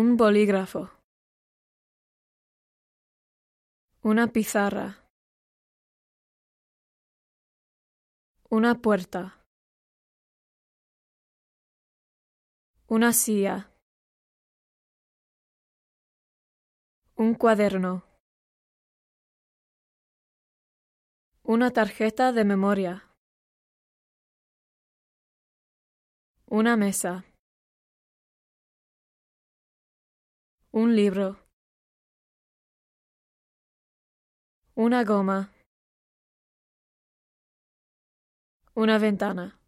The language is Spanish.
Un bolígrafo. Una pizarra. Una puerta. Una silla. Un cuaderno. Una tarjeta de memoria. Una mesa. Un libro. Una goma. Una ventana.